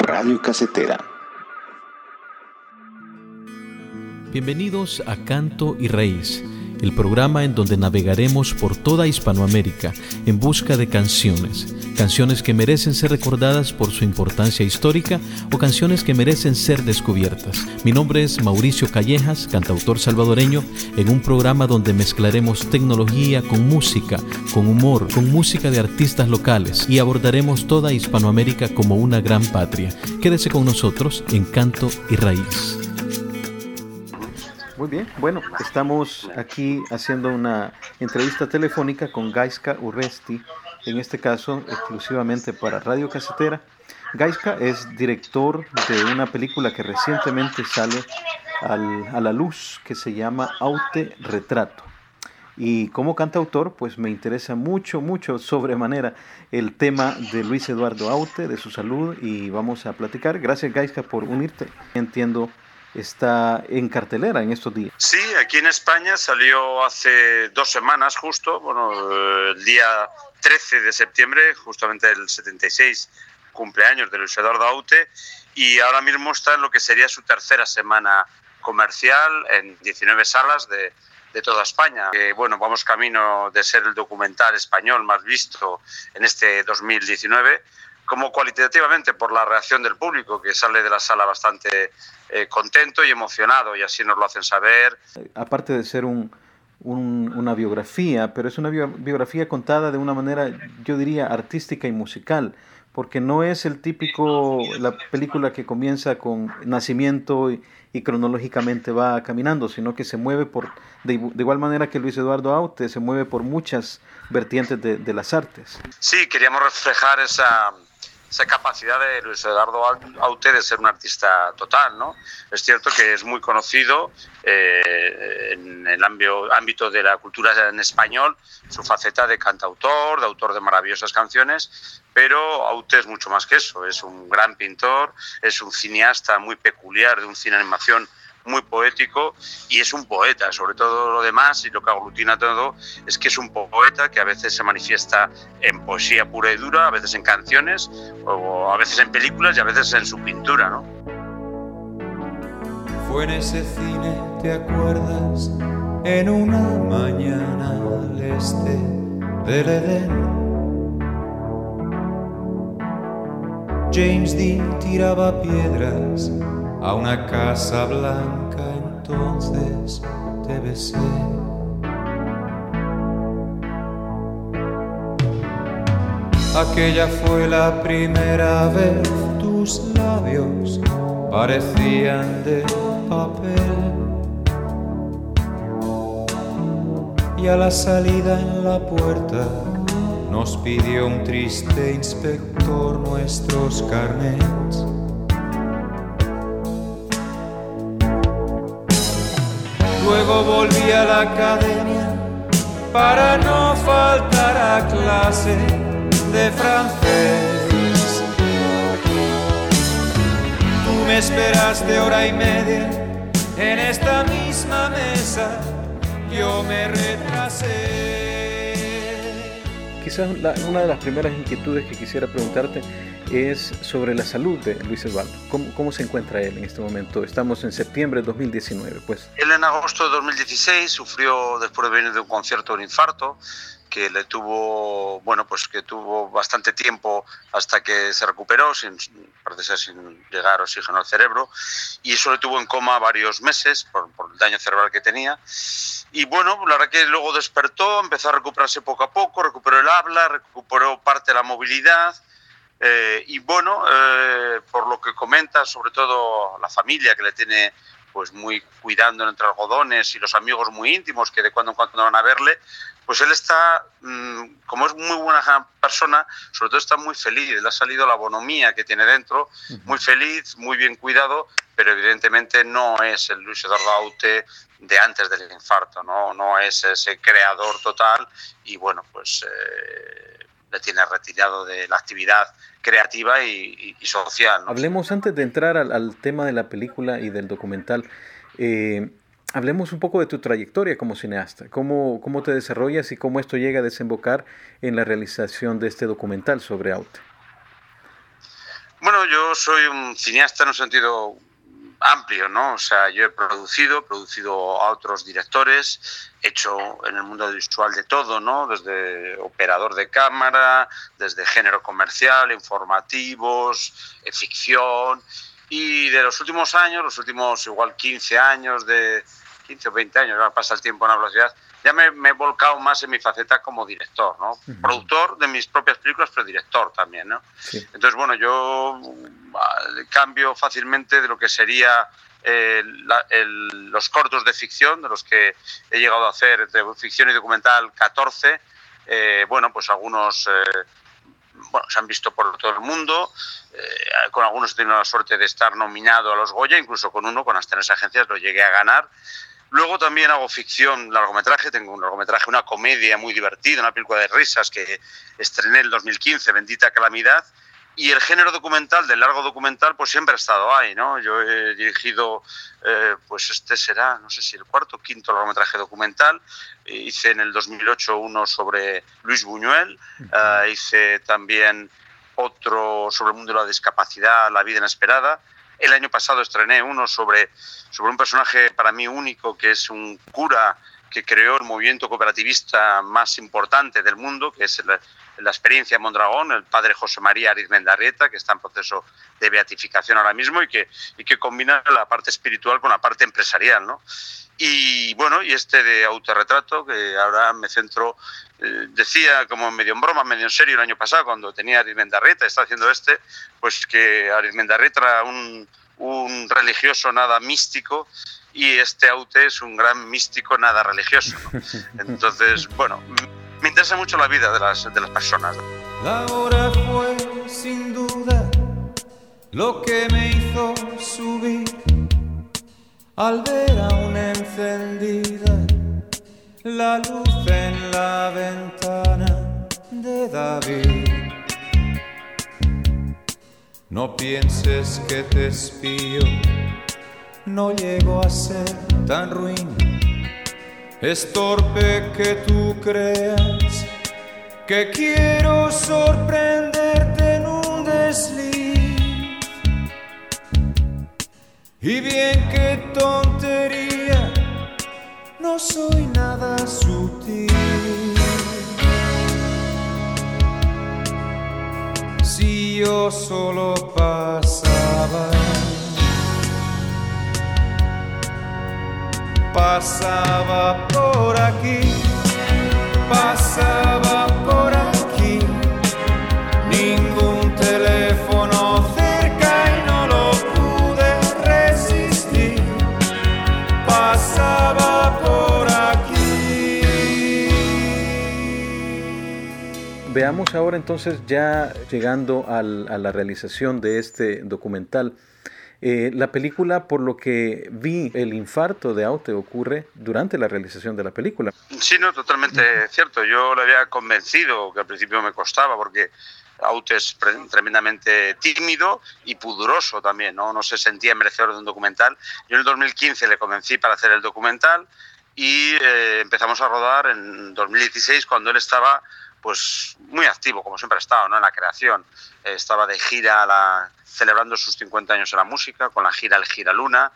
Radio Casetera. Bienvenidos a Canto y Raíz el programa en donde navegaremos por toda Hispanoamérica en busca de canciones, canciones que merecen ser recordadas por su importancia histórica o canciones que merecen ser descubiertas. Mi nombre es Mauricio Callejas, cantautor salvadoreño, en un programa donde mezclaremos tecnología con música, con humor, con música de artistas locales y abordaremos toda Hispanoamérica como una gran patria. Quédese con nosotros en Canto y Raíz. Muy bien, bueno, estamos aquí haciendo una entrevista telefónica con Gaiska Urresti, en este caso exclusivamente para Radio Casetera. Gaiska es director de una película que recientemente sale a la luz que se llama Aute Retrato. Y como cantautor, pues me interesa mucho, mucho sobremanera el tema de Luis Eduardo Aute, de su salud, y vamos a platicar. Gracias, Gaiska, por unirte. Entiendo está en cartelera en estos días. Sí, aquí en España salió hace dos semanas justo, bueno, el día 13 de septiembre, justamente el 76 cumpleaños de Luis Eduardo Aute, y ahora mismo está en lo que sería su tercera semana comercial en 19 salas de, de toda España. Que, bueno, vamos camino de ser el documental español más visto en este 2019 como cualitativamente por la reacción del público, que sale de la sala bastante eh, contento y emocionado, y así nos lo hacen saber. Aparte de ser un, una biografía, pero es una biografía contada de una manera, yo diría, artística y musical, porque no es el típico, la película que comienza con nacimiento y, cronológicamente va caminando, sino que se mueve por, de, igual manera que Luis Eduardo Aute, se mueve por muchas vertientes de, de las artes. Sí, queríamos reflejar esa, esa capacidad de Luis Eduardo Aute de ser un artista total, ¿no? Es cierto que es muy conocido eh, en el ámbito de la cultura en español, su faceta de cantautor, de autor de maravillosas canciones, pero Aute es mucho más que eso, es un gran pintor, es un cineasta muy peculiar de un cine animación muy poético y es un poeta, sobre todo lo demás y lo que aglutina todo es que es un poeta que a veces se manifiesta en poesía pura y dura, a veces en canciones, o a veces en películas y a veces en su pintura, ¿no? Fue en ese cine, ¿te acuerdas? En una mañana al este del. James Dean tiraba piedras a una casa blanca, entonces te besé. Aquella fue la primera vez, tus labios parecían de papel. Y a la salida en la puerta nos pidió un triste inspector nuestros carnets. Luego volví a la academia para no faltar a clase de francés. Tú me esperaste hora y media en esta misma mesa, yo me retrasé. Quizás una de las primeras inquietudes que quisiera preguntarte es sobre la salud de Luis Eduardo. ¿Cómo, ¿Cómo, se encuentra él en este momento? Estamos en septiembre de 2019, pues. Él en agosto de 2016 sufrió, después de venir de un concierto, un infarto que le tuvo, bueno, pues que tuvo bastante tiempo hasta que se recuperó, sin, parece ser sin llegar oxígeno al cerebro, y eso le tuvo en coma varios meses por, por el daño cerebral que tenía. Y bueno, la verdad que luego despertó, empezó a recuperarse poco a poco, recuperó el habla, recuperó parte de la movilidad, eh, y bueno, eh, por lo que comenta, sobre todo la familia que le tiene pues muy cuidando entre algodones y los amigos muy íntimos que de cuando en cuando van a verle, pues él está, mm, como es muy buena persona, sobre todo está muy feliz, le ha salido la bonomía que tiene dentro, muy feliz, muy bien cuidado, pero evidentemente no es el Luis Eduardo Aute de antes del infarto, no, no es ese creador total y bueno, pues... Eh, le tiene retirado de la actividad creativa y, social. Hablemos antes de entrar al, tema de la película y del documental. Eh, hablemos un poco de tu trayectoria como cineasta, cómo, cómo te desarrollas y cómo esto llega a desembocar en la realización de este documental sobre Aute. Bueno, yo soy un cineasta en un sentido amplio, ¿no? O sea, yo he producido, producido a otros directores, he hecho en el mundo visual de todo, ¿no? Desde operador de cámara, desde género comercial, informativos, eh, ficción. Y de los últimos años, los últimos igual 15 años, de 15 o 20 años, ahora pasa el tiempo en la velocidad, ya me, he volcado más en mi faceta como director, ¿no? Productor de mis propias películas, pero director también, ¿no? Entonces, bueno, yo cambio fácilmente de lo que sería eh, los cortos de ficción, de los que he llegado a hacer de ficción y documental 14. Eh, bueno, pues algunos eh, bueno, se han visto por todo el mundo. con algunos he tenido la suerte de estar nominado a los Goya, incluso con uno, con las tres agencias, lo llegué a ganar. Luego también hago ficción, largometraje, tengo un largometraje, una comedia muy divertida, una película de risas que estrené en el 2015, Bendita Calamidad, y el género documental, del largo documental, pues siempre ha estado ahí, ¿no? Yo he dirigido, eh, pues este será, no sé si el cuarto o quinto largometraje documental. Hice en el 2008 uno sobre Luis Buñuel, eh, hice también otro sobre el mundo de la discapacidad, La vida inesperada. El año pasado estrené uno sobre, sobre un personaje para mí único, que es un cura que creó el movimiento cooperativista más importante del mundo, que es la, experiencia de Mondragón, el padre José María Arizmendarrieta, que está en proceso de beatificación ahora mismo y que, y que combina la parte espiritual con la parte empresarial. ¿no? Y bueno, y este de autorretrato, que ahora me centro, eh, decía como medio en broma, medio en serio el año pasado, cuando tenía Arizmendarrieta, está haciendo este, pues que Arizmendarrieta era un, un religioso nada místico y este Aute es un gran místico nada religioso. Entonces, bueno, me interesa mucho la vida de las, de las personas. La hora fue sin duda lo que me hizo subir al ver aún encendida la luz en la ventana de David. No pienses que te espío, no llego a ser tan ruin. Es torpe que tú creas que quiero sorprenderte en un desliz. Y bien que tontería, no soy nada sutil. Si yo solo pasaba, pasaba por aquí, pasaba por aquí, ningún teléfono Veamos ahora entonces ya llegando a la realización de este documental. Eh, la película, por lo que vi, el infarto de Aute ocurre durante la realización de la película. Sí, no, totalmente cierto. Yo lo había convencido, que al principio me costaba, porque Aute es tremendamente tímido y pudoroso también, ¿no? No se sentía merecedor de un documental. Yo en el 2015 le convencí para hacer el documental y eh, empezamos a rodar en 2016 cuando él estaba pues muy activo, como siempre ha estado, ¿no? en la creación. Eh, estaba de gira la, celebrando sus 50 años en la música, con la gira El Gira Luna,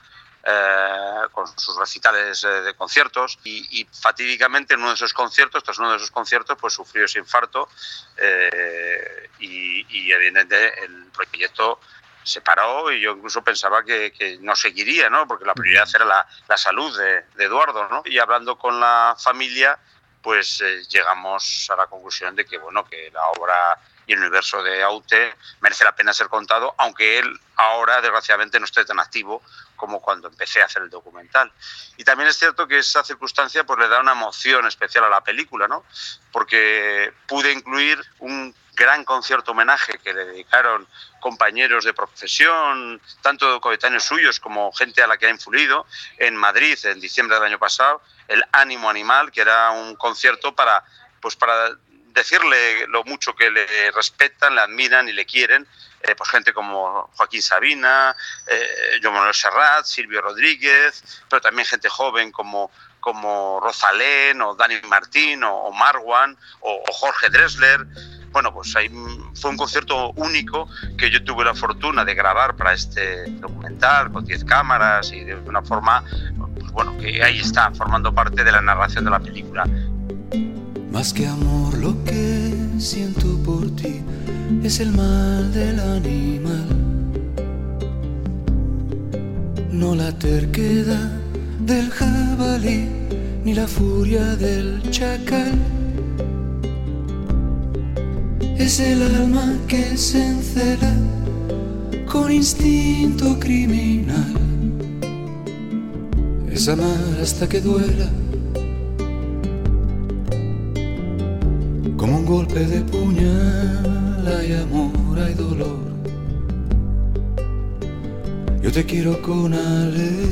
eh, con sus recitales eh, de conciertos y, fatídicamente en uno de esos conciertos, tras uno de esos conciertos, pues sufrió ese infarto y, evidentemente el proyecto se paró y yo incluso pensaba que, no seguiría, ¿no? porque la prioridad era la, la salud de, de Eduardo. ¿no? Y hablando con la familia, pues eh, llegamos a la conclusión de que bueno que la obra y el universo de Aute merece la pena ser contado, aunque él ahora desgraciadamente no esté tan activo como cuando empecé a hacer el documental. Y también es cierto que esa circunstancia pues le da una emoción especial a la película, ¿no? Porque pude incluir un gran concierto homenaje que le dedicaron compañeros de profesión, tanto coetáneos suyos como gente a la que ha influido, en Madrid en diciembre del año pasado, el Ánimo Animal, que era un concierto para, pues para decirle lo mucho que le respetan, le admiran y le quieren, eh, pues gente como Joaquín Sabina, eh, Joan Manuel Serrat, Silvio Rodríguez, pero también gente joven como, como Rosalén o Dani Martín o, Marwan o, Jorge Dressler. Bueno, pues ahí fue un concierto único que yo tuve la fortuna de grabar para este documental con 10 cámaras y de una forma, pues bueno, que ahí está formando parte de la narración de la película. Más que amor, lo que siento por ti es el mal del animal. No la terquedad del jabalí ni la furia del chacal. Es el alma que se encela con instinto criminal. Es amar hasta que duela un golpe de puñal hay amor, hay dolor. Yo te quiero con alevosía.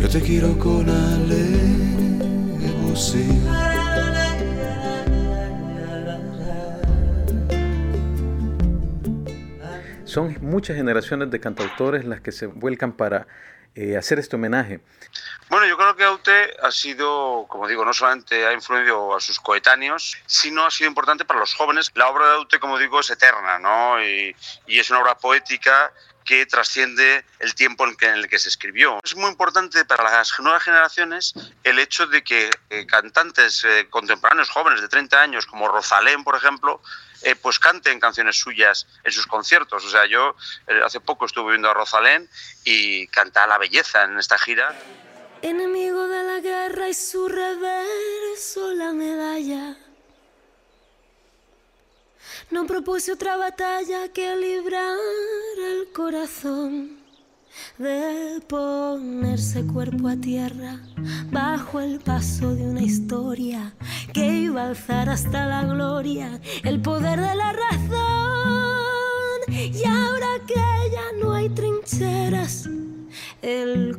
Yo te quiero con alevosía. Son muchas generaciones de cantautores las que se vuelcan para eh, hacer este homenaje. Bueno, yo creo que Aute ha sido, como digo, no solamente ha influido a sus coetáneos, sino ha sido importante para los jóvenes. La obra de Aute, como digo, es eterna, ¿no? Y, es una obra poética que trasciende el tiempo en, el que se escribió. Es muy importante para las nuevas generaciones el hecho de que eh, cantantes eh, contemporáneos jóvenes de 30 años, como Rosalén, por ejemplo, eh, pues canten canciones suyas en sus conciertos. O sea, yo hace poco estuve viendo a Rosalén y canta La Belleza en esta gira. Enemigo de la guerra y su reverso la medalla. No propuse otra batalla que librar el corazón de ponerse cuerpo a tierra bajo el paso de una historia que iba a alzar hasta la gloria el poder de la razón. Y ahora que ya no hay trincheras, el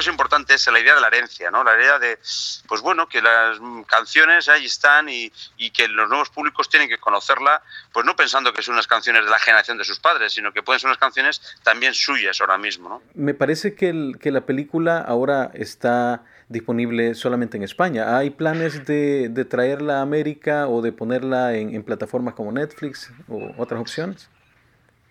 que es importante esa, la idea de la herencia, ¿no? La idea de, pues bueno, que las canciones ahí están y, que los nuevos públicos tienen que conocerla, pues no pensando que son unas canciones de la generación de sus padres, sino que pueden ser unas canciones también suyas ahora mismo, ¿no? Me parece que, el, que la película ahora está disponible solamente en España. ¿Hay planes de, de traerla a América o de ponerla en plataformas como Netflix o otras opciones?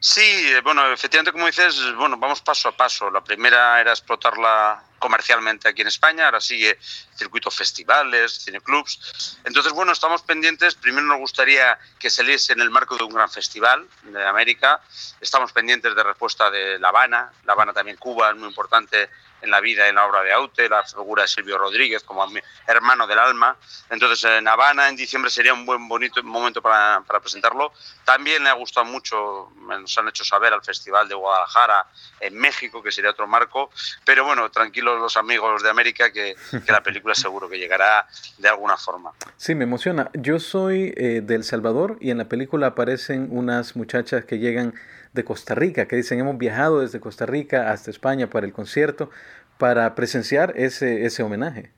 Sí, eh, bueno, efectivamente, como dices, bueno, vamos paso a paso. La primera era explotarla comercialmente aquí en España, ahora sigue circuitos festivales, cineclubs. Entonces, bueno, estamos pendientes. Primero nos gustaría que saliese en el marco de un gran festival de América. Estamos pendientes de respuesta de La Habana. La Habana también Cuba es muy importante en la vida, en la obra de Aute, la figura de Silvio Rodríguez como hermano del alma. Entonces, en Habana, en diciembre, sería un buen bonito momento para, para presentarlo. También le ha gustado mucho, nos han hecho saber al Festival de Guadalajara en México, que sería otro marco. Pero bueno, tranquilos los amigos de América, que, que la película seguro que llegará de alguna forma. Sí, me emociona. Yo soy eh, del Salvador y en la película aparecen unas muchachas que llegan de Costa Rica, que dicen hemos viajado desde Costa Rica hasta España para el concierto, para presenciar ese, ese homenaje.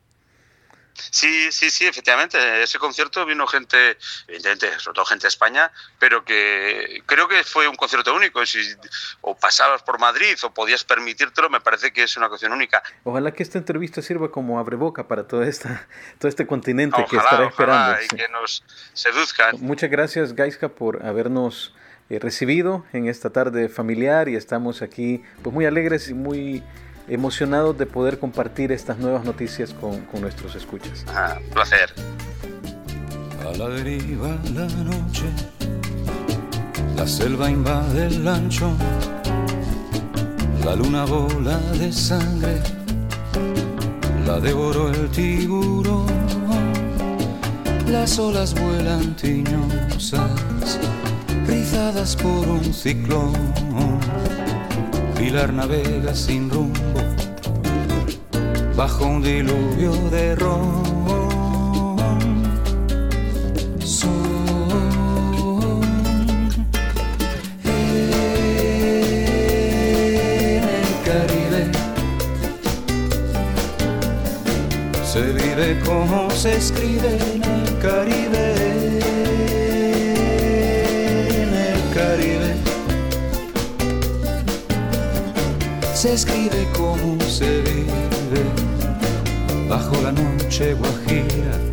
Sí, sí, sí, efectivamente. Ese concierto vino gente, evidentemente, sobre todo gente de España, pero que creo que fue un concierto único. Si o pasabas por Madrid o podías permitírtelo, me parece que es una ocasión única. Ojalá que esta entrevista sirva como abreboca para todo, esta, todo este continente que estará esperando. Y que nos seduzcan. Muchas gracias, Gaiska, por habernos eh, recibido en esta tarde familiar y estamos aquí pues muy alegres y muy emocionados de poder compartir estas nuevas noticias con, con nuestros escuchas. Ah, placer. A la deriva la noche, la selva invade el ancho, la luna bola de sangre la devoró el tiburón. Las olas vuelan tiñosas, rizadas por un ciclón. Pilar navega sin rumbo, bajo un diluvio de ron. Cómo se escribe en el Caribe, Se escribe como se vive bajo la noche guajira